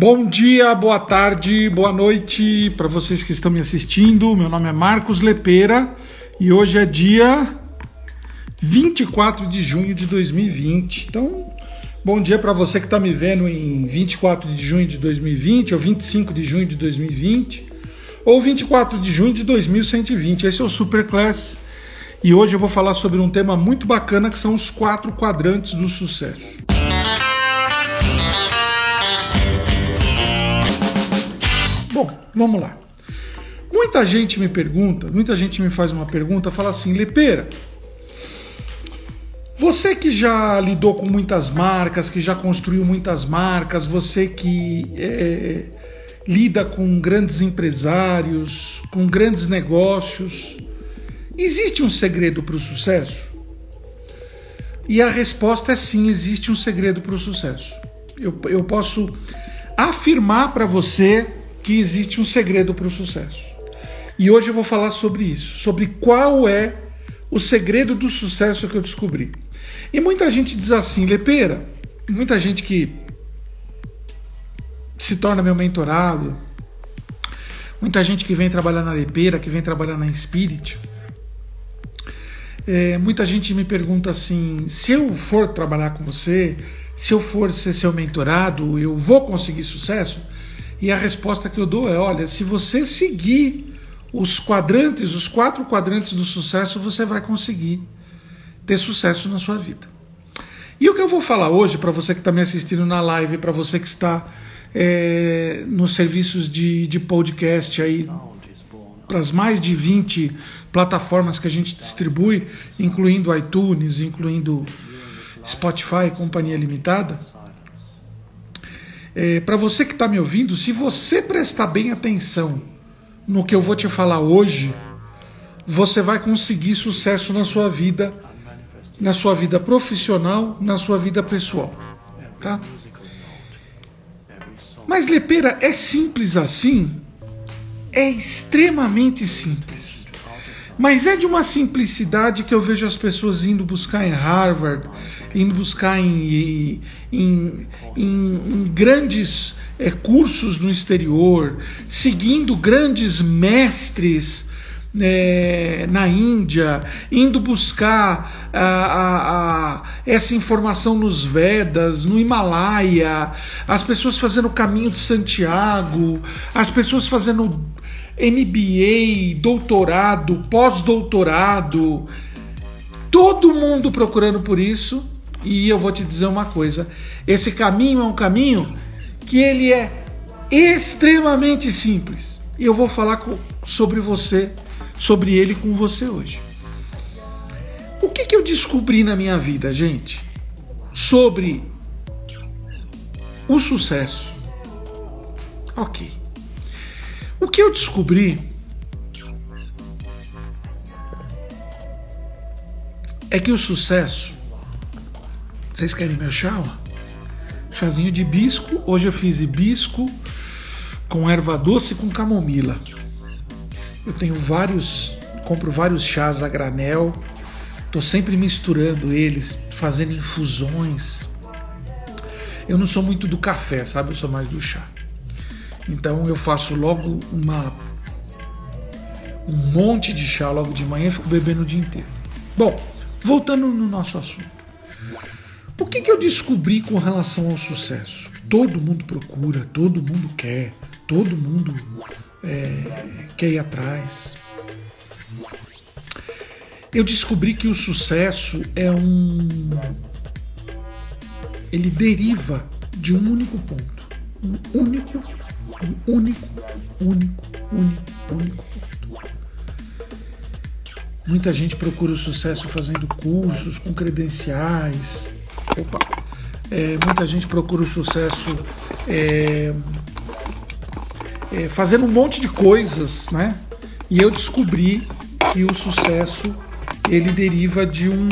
Bom dia, boa tarde, boa noite para vocês que estão me assistindo. Meu nome é Marcos Lepeira e hoje é dia 24 de junho de 2020. Então, bom dia para você que está me vendo em 24 de junho de 2020 ou 25 de junho de 2020 ou 24 de junho de 2120. Esse é o Superclass e hoje eu vou falar sobre um tema muito bacana que são os quatro quadrantes do sucesso. Vamos lá. Muita gente me pergunta, muita gente me faz uma pergunta, fala assim, Lepeira, você que já lidou com muitas marcas, que já construiu muitas marcas, você que é, lida com grandes empresários, com grandes negócios, Existe um segredo para o sucesso? E a resposta é sim, existe um segredo para o sucesso. Eu, eu posso afirmar para você que existe um segredo para o sucesso. E hoje eu vou falar sobre isso, sobre qual é o segredo do sucesso que eu descobri. E muita gente diz assim, Lepeira, muita gente que se torna meu mentorado, muita gente que vem trabalhar na Lepeira, que vem trabalhar na Spirit, é, muita gente me pergunta assim: se eu for trabalhar com você, se eu for ser seu mentorado, eu vou conseguir sucesso? E a resposta que eu dou é: olha, se você seguir os quadrantes, os quatro quadrantes do sucesso, você vai conseguir ter sucesso na sua vida. E o que eu vou falar hoje, para você que está me assistindo na live, para você que está é, nos serviços de, de podcast aí, para as mais de 20 plataformas que a gente distribui, incluindo iTunes, incluindo Spotify, Companhia Limitada. É, Para você que está me ouvindo, se você prestar bem atenção no que eu vou te falar hoje, você vai conseguir sucesso na sua vida, na sua vida profissional, na sua vida pessoal, tá? Mas Lepeira é simples assim? É extremamente simples. Mas é de uma simplicidade que eu vejo as pessoas indo buscar em Harvard, indo buscar em, em, em, em grandes é, cursos no exterior, seguindo grandes mestres é, na Índia, indo buscar a, a, a, essa informação nos Vedas, no Himalaia, as pessoas fazendo o caminho de Santiago, as pessoas fazendo MBA, doutorado, pós-doutorado, todo mundo procurando por isso. E eu vou te dizer uma coisa: esse caminho é um caminho que ele é extremamente simples. E eu vou falar com, sobre você, sobre ele com você hoje. O que, que eu descobri na minha vida, gente, sobre o sucesso? Ok. O que eu descobri é que o sucesso. Vocês querem meu chá? Chazinho de hibisco. Hoje eu fiz hibisco com erva doce com camomila. Eu tenho vários, compro vários chás a granel. Tô sempre misturando eles, fazendo infusões. Eu não sou muito do café, sabe? Eu sou mais do chá. Então eu faço logo uma um monte de chá logo de manhã e fico bebendo o dia inteiro. Bom, voltando no nosso assunto. O que, que eu descobri com relação ao sucesso? Todo mundo procura, todo mundo quer, todo mundo é, quer ir atrás. Eu descobri que o sucesso é um. Ele deriva de um único ponto. Um único um único, único, único, único. Muita gente procura o sucesso fazendo cursos com credenciais. Opa! É, muita gente procura o sucesso é, é, fazendo um monte de coisas, né? E eu descobri que o sucesso ele deriva de um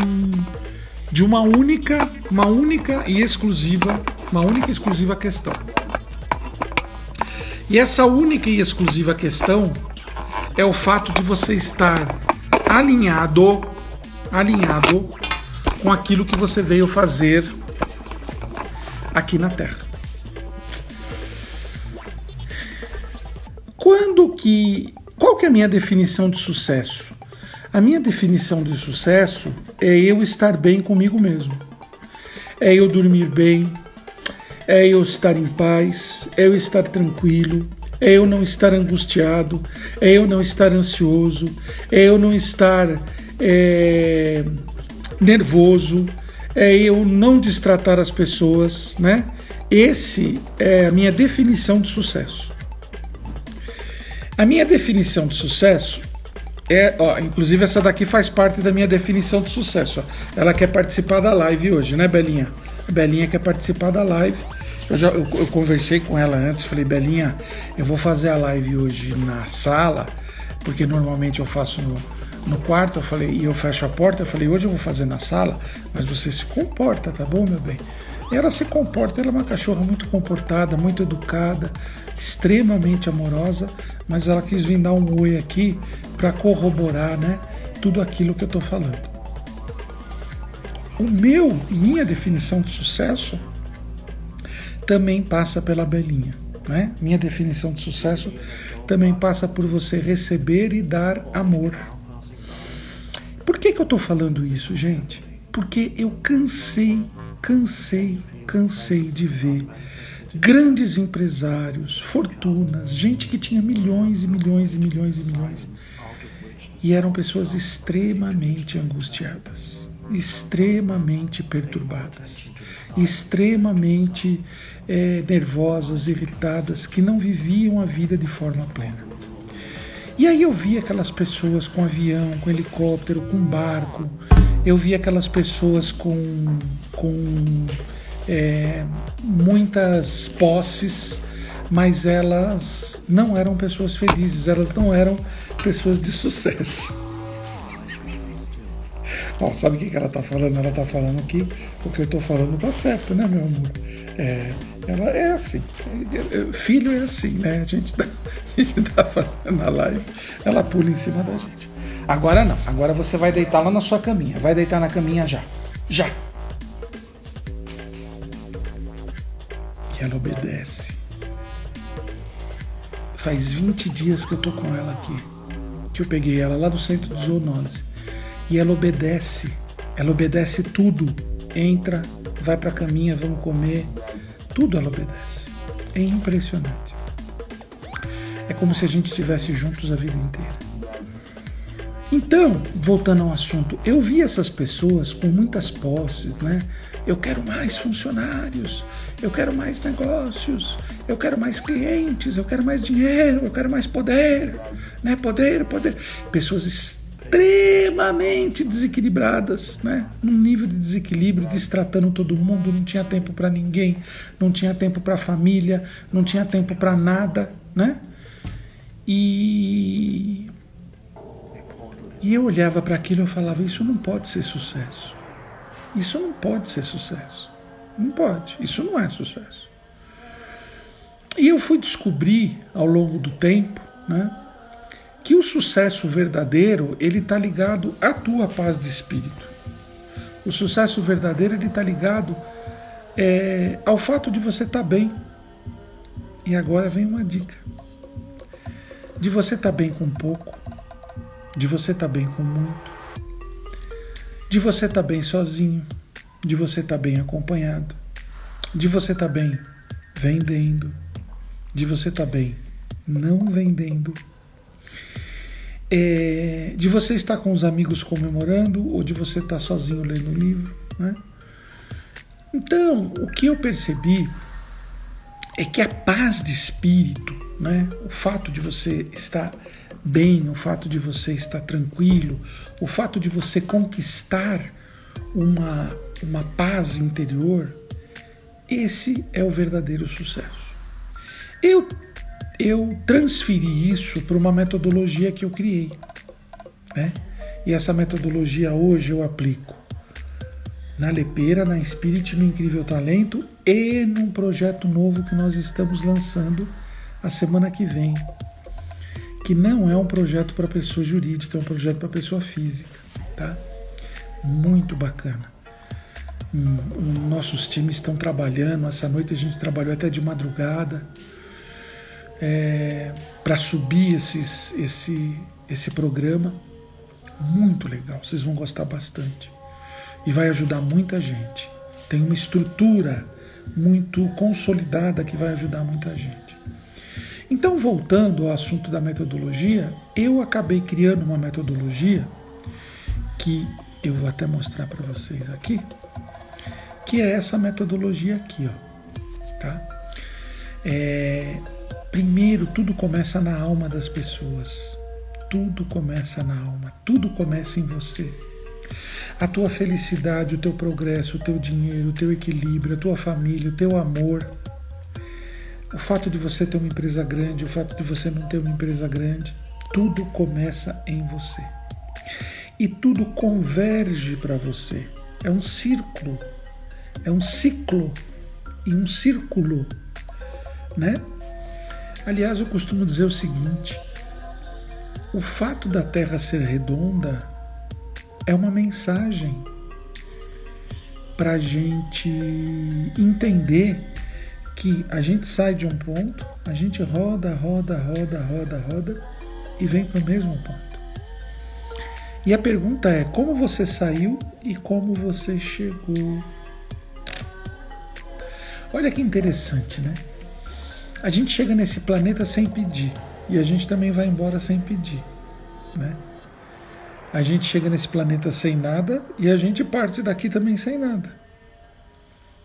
de uma única, uma única e exclusiva, uma única e exclusiva questão. E essa única e exclusiva questão é o fato de você estar alinhado, alinhado com aquilo que você veio fazer aqui na Terra. quando que. Qual que é a minha definição de sucesso? A minha definição de sucesso é eu estar bem comigo mesmo. É eu dormir bem, é eu estar em paz, é eu estar tranquilo, é eu não estar angustiado, é eu não estar ansioso, é eu não estar é, nervoso, é eu não destratar as pessoas, né? Esse é a minha definição de sucesso. A minha definição de sucesso é, ó, inclusive essa daqui faz parte da minha definição de sucesso. Ó. Ela quer participar da live hoje, né, Belinha? A Belinha quer participar da live. Eu, já, eu, eu conversei com ela antes, falei, Belinha, eu vou fazer a live hoje na sala, porque normalmente eu faço no, no quarto, eu falei, e eu fecho a porta, eu falei, hoje eu vou fazer na sala, mas você se comporta, tá bom, meu bem? E ela se comporta, ela é uma cachorra muito comportada, muito educada, extremamente amorosa, mas ela quis vir dar um oi aqui para corroborar, né, tudo aquilo que eu estou falando. O meu, minha definição de sucesso também passa pela belinha. Né? Minha definição de sucesso também passa por você receber e dar amor. Por que, que eu estou falando isso, gente? Porque eu cansei, cansei, cansei de ver grandes empresários, fortunas, gente que tinha milhões e milhões e milhões e milhões. E eram pessoas extremamente angustiadas, extremamente perturbadas, extremamente é, nervosas, irritadas, que não viviam a vida de forma plena. E aí eu vi aquelas pessoas com avião, com helicóptero, com barco, eu vi aquelas pessoas com, com é, muitas posses, mas elas não eram pessoas felizes, elas não eram pessoas de sucesso. Ó, sabe o que, que ela está falando? Ela está falando que o que eu estou falando está certo, né, meu amor? É, ela é assim. Filho é assim, né? A gente está tá fazendo a live, ela pula em cima da gente. Agora não, agora você vai deitar lá na sua caminha. Vai deitar na caminha já. Já. E ela obedece. Faz 20 dias que eu tô com ela aqui. Que eu peguei ela lá do centro de zoonose. E ela obedece. Ela obedece tudo. Entra, vai pra caminha, vamos comer tudo ela obedece. É impressionante. É como se a gente estivesse juntos a vida inteira. Então, voltando ao assunto, eu vi essas pessoas com muitas posses, né? Eu quero mais funcionários, eu quero mais negócios, eu quero mais clientes, eu quero mais dinheiro, eu quero mais poder, né? Poder, poder. Pessoas extremamente desequilibradas, né? Num nível de desequilíbrio, destratando todo mundo, não tinha tempo para ninguém, não tinha tempo para a família, não tinha tempo para nada, né? E e eu olhava para aquilo e falava: isso não pode ser sucesso. Isso não pode ser sucesso. Não pode. Isso não é sucesso. E eu fui descobrir ao longo do tempo, né? Que o sucesso verdadeiro ele está ligado à tua paz de espírito. O sucesso verdadeiro ele está ligado é, ao fato de você estar tá bem. E agora vem uma dica: de você estar tá bem com pouco, de você estar tá bem com muito, de você estar tá bem sozinho, de você estar tá bem acompanhado, de você estar tá bem vendendo, de você estar bem não vendendo é, de você estar com os amigos comemorando ou de você estar sozinho lendo um livro. Né? Então, o que eu percebi é que a paz de espírito, né, o fato de você estar bem, o fato de você estar tranquilo, o fato de você conquistar uma, uma paz interior, esse é o verdadeiro sucesso. Eu eu transferi isso para uma metodologia que eu criei. Né? E essa metodologia hoje eu aplico na Lepeira, na Spirit, no Incrível Talento e num projeto novo que nós estamos lançando a semana que vem. Que não é um projeto para pessoa jurídica, é um projeto para pessoa física. Tá? Muito bacana. Hum, nossos times estão trabalhando. Essa noite a gente trabalhou até de madrugada é, para subir esses, esse, esse programa. Muito legal, vocês vão gostar bastante. E vai ajudar muita gente. Tem uma estrutura muito consolidada que vai ajudar muita gente. Então, voltando ao assunto da metodologia, eu acabei criando uma metodologia que eu vou até mostrar para vocês aqui, que é essa metodologia aqui, ó, tá? É, primeiro, tudo começa na alma das pessoas. Tudo começa na alma, tudo começa em você. A tua felicidade, o teu progresso, o teu dinheiro, o teu equilíbrio, a tua família, o teu amor, o fato de você ter uma empresa grande, o fato de você não ter uma empresa grande, tudo começa em você. E tudo converge para você. É um círculo, é um ciclo e um círculo, né? Aliás, eu costumo dizer o seguinte: o fato da Terra ser redonda é uma mensagem para a gente entender que a gente sai de um ponto, a gente roda, roda, roda, roda, roda e vem para o mesmo ponto. E a pergunta é: como você saiu e como você chegou? Olha que interessante, né? A gente chega nesse planeta sem pedir e a gente também vai embora sem pedir, né? A gente chega nesse planeta sem nada e a gente parte daqui também sem nada.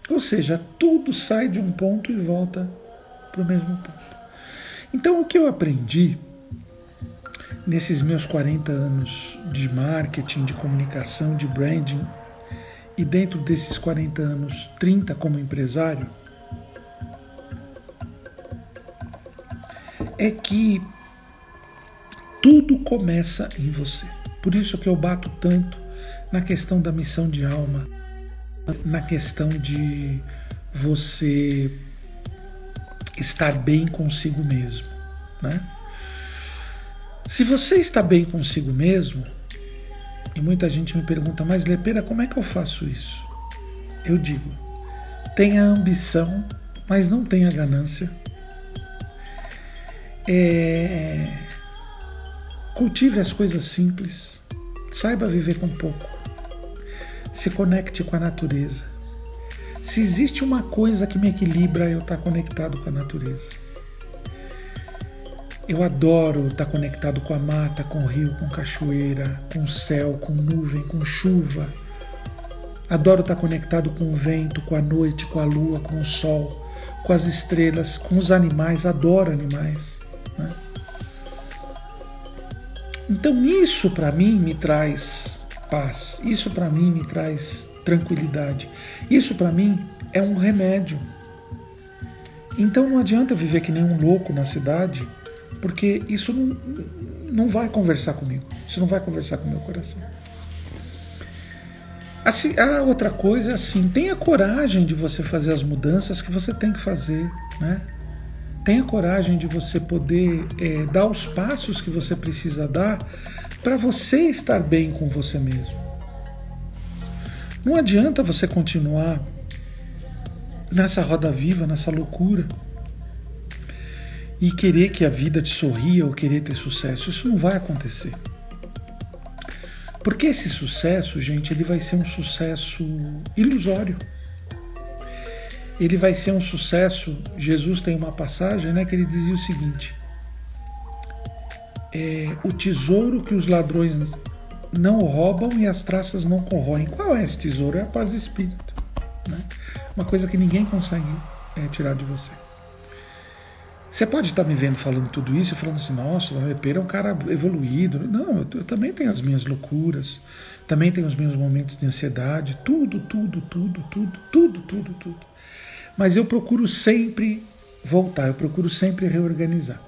Ou seja, tudo sai de um ponto e volta para o mesmo ponto. Então, o que eu aprendi nesses meus 40 anos de marketing, de comunicação, de branding, e dentro desses 40 anos, 30 como empresário, é que tudo começa em você. Por isso que eu bato tanto na questão da missão de alma, na questão de você estar bem consigo mesmo, né? Se você está bem consigo mesmo, e muita gente me pergunta, mas Lepera, como é que eu faço isso? Eu digo, tenha ambição, mas não tenha ganância. É... Cultive as coisas simples, saiba viver com pouco se conecte com a natureza. Se existe uma coisa que me equilibra, eu estar conectado com a natureza. Eu adoro estar conectado com a mata, com o rio, com cachoeira, com o céu, com nuvem, com chuva. Adoro estar conectado com o vento, com a noite, com a lua, com o sol, com as estrelas, com os animais. Adoro animais. Então, isso para mim me traz paz. Isso para mim me traz tranquilidade. Isso para mim é um remédio. Então não adianta eu viver que nem um louco na cidade, porque isso não, não vai conversar comigo. Isso não vai conversar com o meu coração. Assim, a outra coisa é assim, tenha coragem de você fazer as mudanças que você tem que fazer, né? Tenha coragem de você poder é, dar os passos que você precisa dar para você estar bem com você mesmo. Não adianta você continuar nessa roda viva, nessa loucura e querer que a vida te sorria ou querer ter sucesso. Isso não vai acontecer. Porque esse sucesso, gente, ele vai ser um sucesso ilusório. Ele vai ser um sucesso. Jesus tem uma passagem, né, que ele dizia o seguinte: é, o tesouro que os ladrões não roubam e as traças não corroem. Qual é esse tesouro? É a paz do espírito. Né? Uma coisa que ninguém consegue é, tirar de você. Você pode estar me vendo falando tudo isso, falando assim, nossa, o Lepeira é um cara evoluído. Não, eu, eu, também tenho as minhas loucuras, também tenho os meus momentos de ansiedade, tudo, tudo, tudo, tudo, tudo, tudo, tudo. Mas eu procuro sempre voltar, eu procuro sempre reorganizar.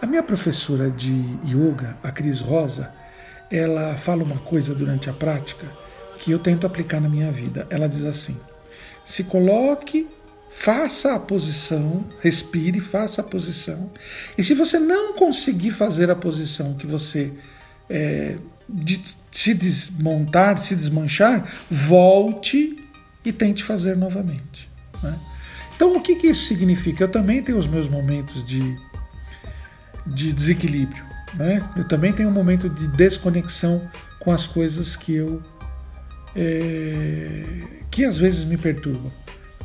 A minha professora de yoga, a Cris Rosa, ela fala uma coisa durante a prática que eu tento aplicar na minha vida. Ela diz assim: se coloque, faça a posição, respire, faça a posição. E se você não conseguir fazer a posição que você é, de, se desmontar, se desmanchar, volte e tente fazer novamente. Né? Então, o que, que isso significa? Eu também tenho os meus momentos de de desequilíbrio. Né? Eu também tenho um momento de desconexão com as coisas que eu é, que às vezes me perturbam.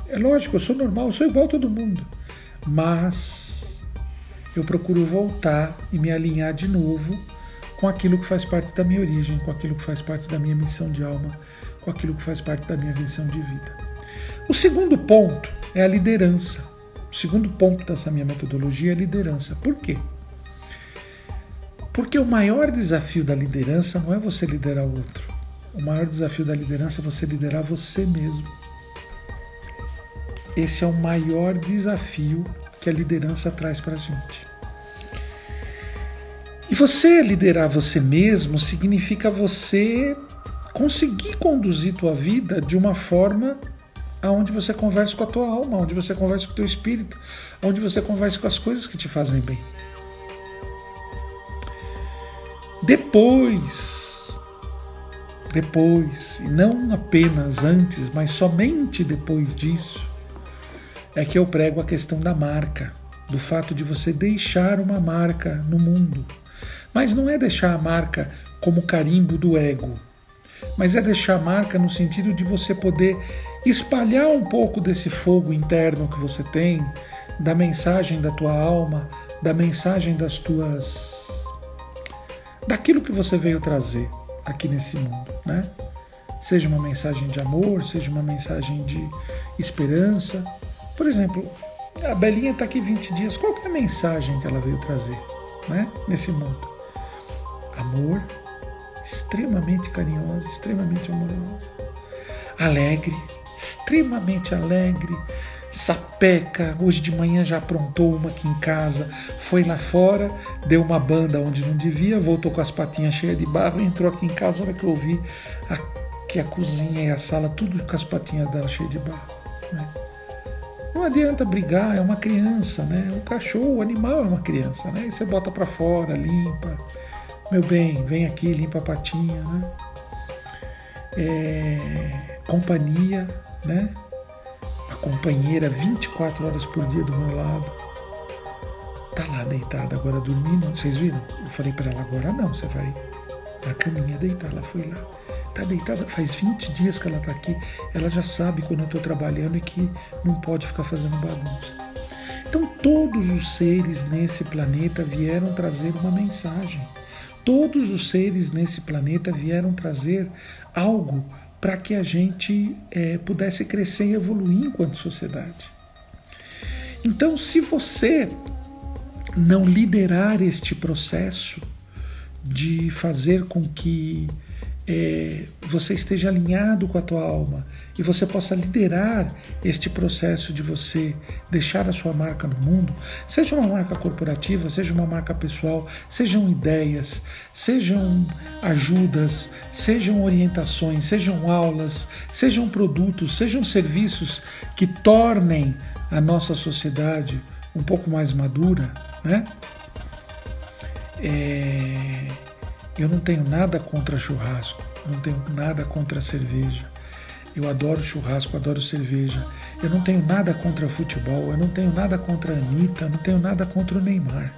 É lógico, eu sou normal, eu sou igual a todo mundo, mas eu procuro voltar e me alinhar de novo com aquilo que faz parte da minha origem, com aquilo que faz parte da minha missão de alma, com aquilo que faz parte da minha visão de vida. O segundo ponto é a liderança. O segundo ponto dessa minha metodologia é a liderança. Por quê? Porque o maior desafio da liderança não é você liderar o outro. O maior desafio da liderança é você liderar você mesmo. Esse é o maior desafio que a liderança traz para a gente. E você liderar você mesmo significa você conseguir conduzir tua vida de uma forma aonde você conversa com a tua alma, onde você conversa com o teu espírito, onde você conversa com as coisas que te fazem bem. Depois, depois, e não apenas antes, mas somente depois disso, é que eu prego a questão da marca, do fato de você deixar uma marca no mundo. Mas não é deixar a marca como carimbo do ego, mas é deixar a marca no sentido de você poder espalhar um pouco desse fogo interno que você tem, da mensagem da tua alma, da mensagem das tuas daquilo que você veio trazer aqui nesse mundo, né? Seja uma mensagem de amor, seja uma mensagem de esperança. Por exemplo, a Belinha está aqui 20 dias, qual é a mensagem que ela veio trazer, né? Nesse mundo? Amor, extremamente carinhosa, extremamente amorosa, alegre, extremamente alegre, sapeca. Hoje de manhã já aprontou uma aqui em casa, foi lá fora, deu uma banda onde não devia, voltou com as patinhas cheias de barro, entrou aqui em casa. A hora que eu vi que a cozinha e a sala, tudo com as patinhas dela cheias de barro. Né? Não adianta brigar, é uma criança, né? O cachorro, o animal é uma criança, né? E você bota para fora, limpa. Meu bem, vem aqui, limpa a patinha, né? É, companhia, né? companheira 24 horas por dia do meu lado. Tá lá deitada agora dormindo. Vocês viram? Eu falei para ela agora não, você vai na caminha deitar. Ela foi lá. Tá deitada, faz 20 dias que ela tá aqui. Ela já sabe quando eu tô trabalhando e que não pode ficar fazendo bagunça. Então todos os seres nesse planeta vieram trazer uma mensagem. Todos os seres nesse planeta vieram trazer algo para que a gente é, pudesse crescer e evoluir enquanto sociedade. Então, se você não liderar este processo de fazer com que é, você esteja alinhado com a tua alma e você possa liderar este processo de você deixar a sua marca no mundo, seja uma marca corporativa, seja uma marca pessoal, sejam ideias, sejam ajudas, sejam orientações, sejam aulas, sejam produtos, sejam serviços que tornem a nossa sociedade um pouco mais madura, né? É eu não tenho nada contra churrasco, não tenho nada contra cerveja. Eu adoro churrasco, adoro cerveja. Eu não tenho nada contra futebol, eu não tenho nada contra a Anitta, não tenho nada contra o Neymar.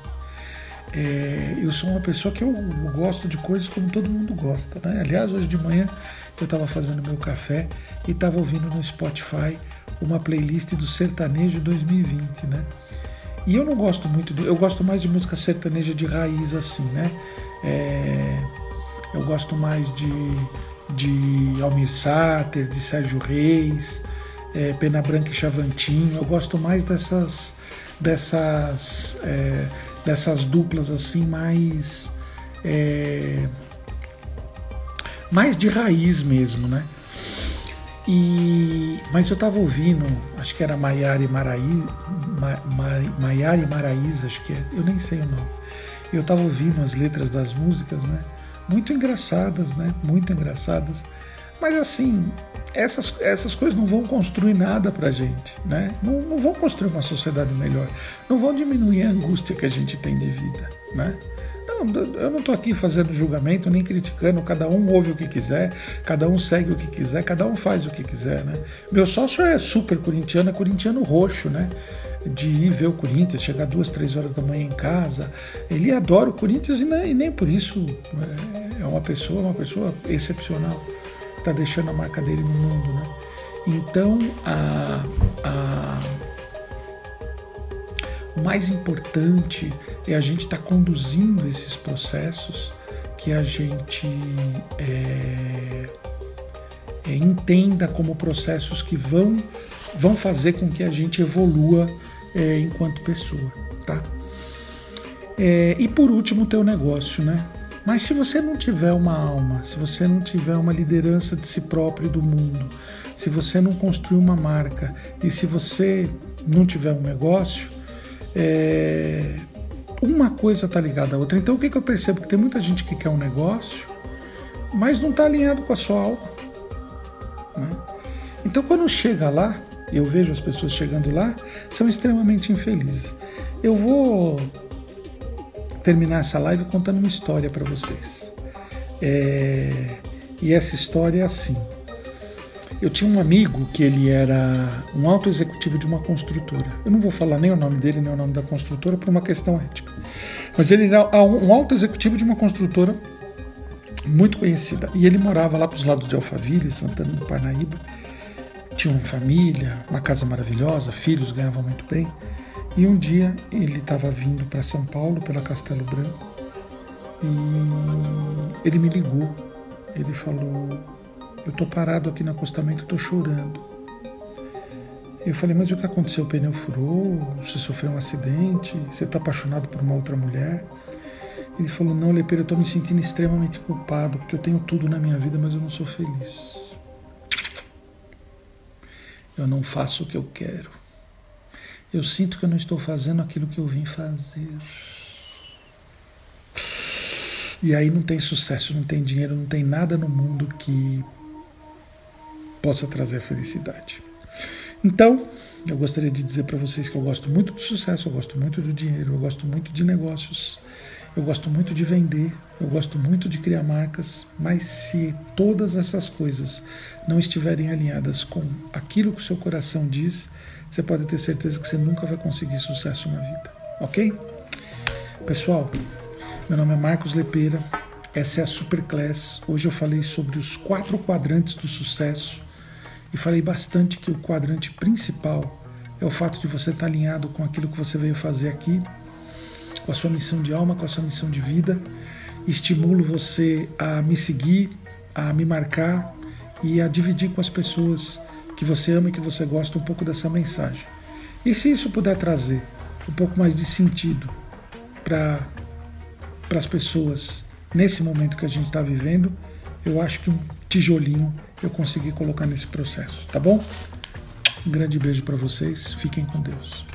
É, eu sou uma pessoa que eu, eu, gosto de coisas como todo mundo gosta. Né? Aliás, hoje de manhã eu estava fazendo meu café e estava ouvindo no Spotify uma playlist do Sertanejo 2020, né? E eu não gosto muito, de, eu gosto mais de música sertaneja de raiz assim, né? É, eu gosto mais de, de Almir Sater, de Sérgio Reis, é, Pena Branca e Chavantinho. Eu gosto mais dessas dessas é, dessas duplas assim mais é, mais de raiz mesmo, né? E, mas eu estava ouvindo, acho que era Maiara e Maraíza, Ma, e Maraíza, acho que é, eu nem sei o nome eu estava ouvindo as letras das músicas, né? Muito engraçadas, né? Muito engraçadas. Mas assim, essas, essas coisas não vão construir nada para a gente, né? Não, não vão construir uma sociedade melhor, não vão diminuir a angústia que a gente tem de vida, né? Eu não estou aqui fazendo julgamento nem criticando, cada um ouve o que quiser, cada um segue o que quiser, cada um faz o que quiser, né? Meu sócio é super corintiano, é corintiano roxo, né? de ir ver o Corinthians, chegar duas, três horas da manhã em casa. Ele adora o Corinthians e nem, e nem por isso é, é uma pessoa, uma pessoa excepcional. Está deixando a marca dele no mundo, né? Então, a, a, o mais importante é a gente estar tá conduzindo esses processos, que a gente é, é, entenda como processos que vão, vão fazer com que a gente evolua é, enquanto pessoa, tá? É, e por último, o teu negócio, né? Mas se você não tiver uma alma, se você não tiver uma liderança de si próprio e do mundo, se você não construir uma marca e se você não tiver um negócio, é, uma coisa está ligada à outra. Então o que, que eu percebo? Que tem muita gente que quer um negócio, mas não está alinhado com a sua alma. Né? Então quando chega lá, eu vejo as pessoas chegando lá, são extremamente infelizes. Eu vou terminar essa live contando uma história para vocês. É, e essa história é assim. Eu tinha um amigo que ele era um alto executivo de uma construtora. Eu não vou falar nem o nome dele, nem o nome da construtora por uma questão ética. Mas ele era um alto executivo de uma construtora muito conhecida. E ele morava lá para os lados de Alphaville, Santana do Parnaíba tinha uma família, uma casa maravilhosa, filhos ganhavam muito bem. E um dia ele estava vindo para São Paulo pela Castelo Branco e ele me ligou. Ele falou: Eu estou parado aqui no acostamento, estou chorando. Eu falei: Mas o que aconteceu? O pneu furou? Você sofreu um acidente? Você está apaixonado por uma outra mulher? Ele falou: Não, Lepeira, eu estou me sentindo extremamente culpado porque eu tenho tudo na minha vida, mas eu não sou feliz. Eu não faço o que eu quero. Eu sinto que eu não estou fazendo aquilo que eu vim fazer. E aí não tem sucesso, não tem dinheiro, não tem nada no mundo que possa trazer felicidade. Então, eu gostaria de dizer para vocês que eu gosto muito do sucesso, eu gosto muito do dinheiro, eu gosto muito de negócios, eu gosto muito de vender, eu gosto muito de criar marcas, mas se todas essas coisas não estiverem alinhadas com aquilo que o seu coração diz, você pode ter certeza que você nunca vai conseguir sucesso na vida, ok? Pessoal, meu nome é Marcos Lepeira, essa é a Superclass. Hoje eu falei sobre os quatro quadrantes do sucesso e falei bastante que o quadrante principal é o fato de você estar alinhado com aquilo que você veio fazer aqui, com a sua missão de alma, com a sua missão de vida. Estimulo você a me seguir, a me marcar e a dividir com as pessoas que você ama e que você gosta um pouco dessa mensagem. E se isso puder trazer um pouco mais de sentido para as pessoas nesse momento que a gente está vivendo, eu acho que um tijolinho eu consegui colocar nesse processo, tá bom? Um grande beijo para vocês, fiquem com Deus.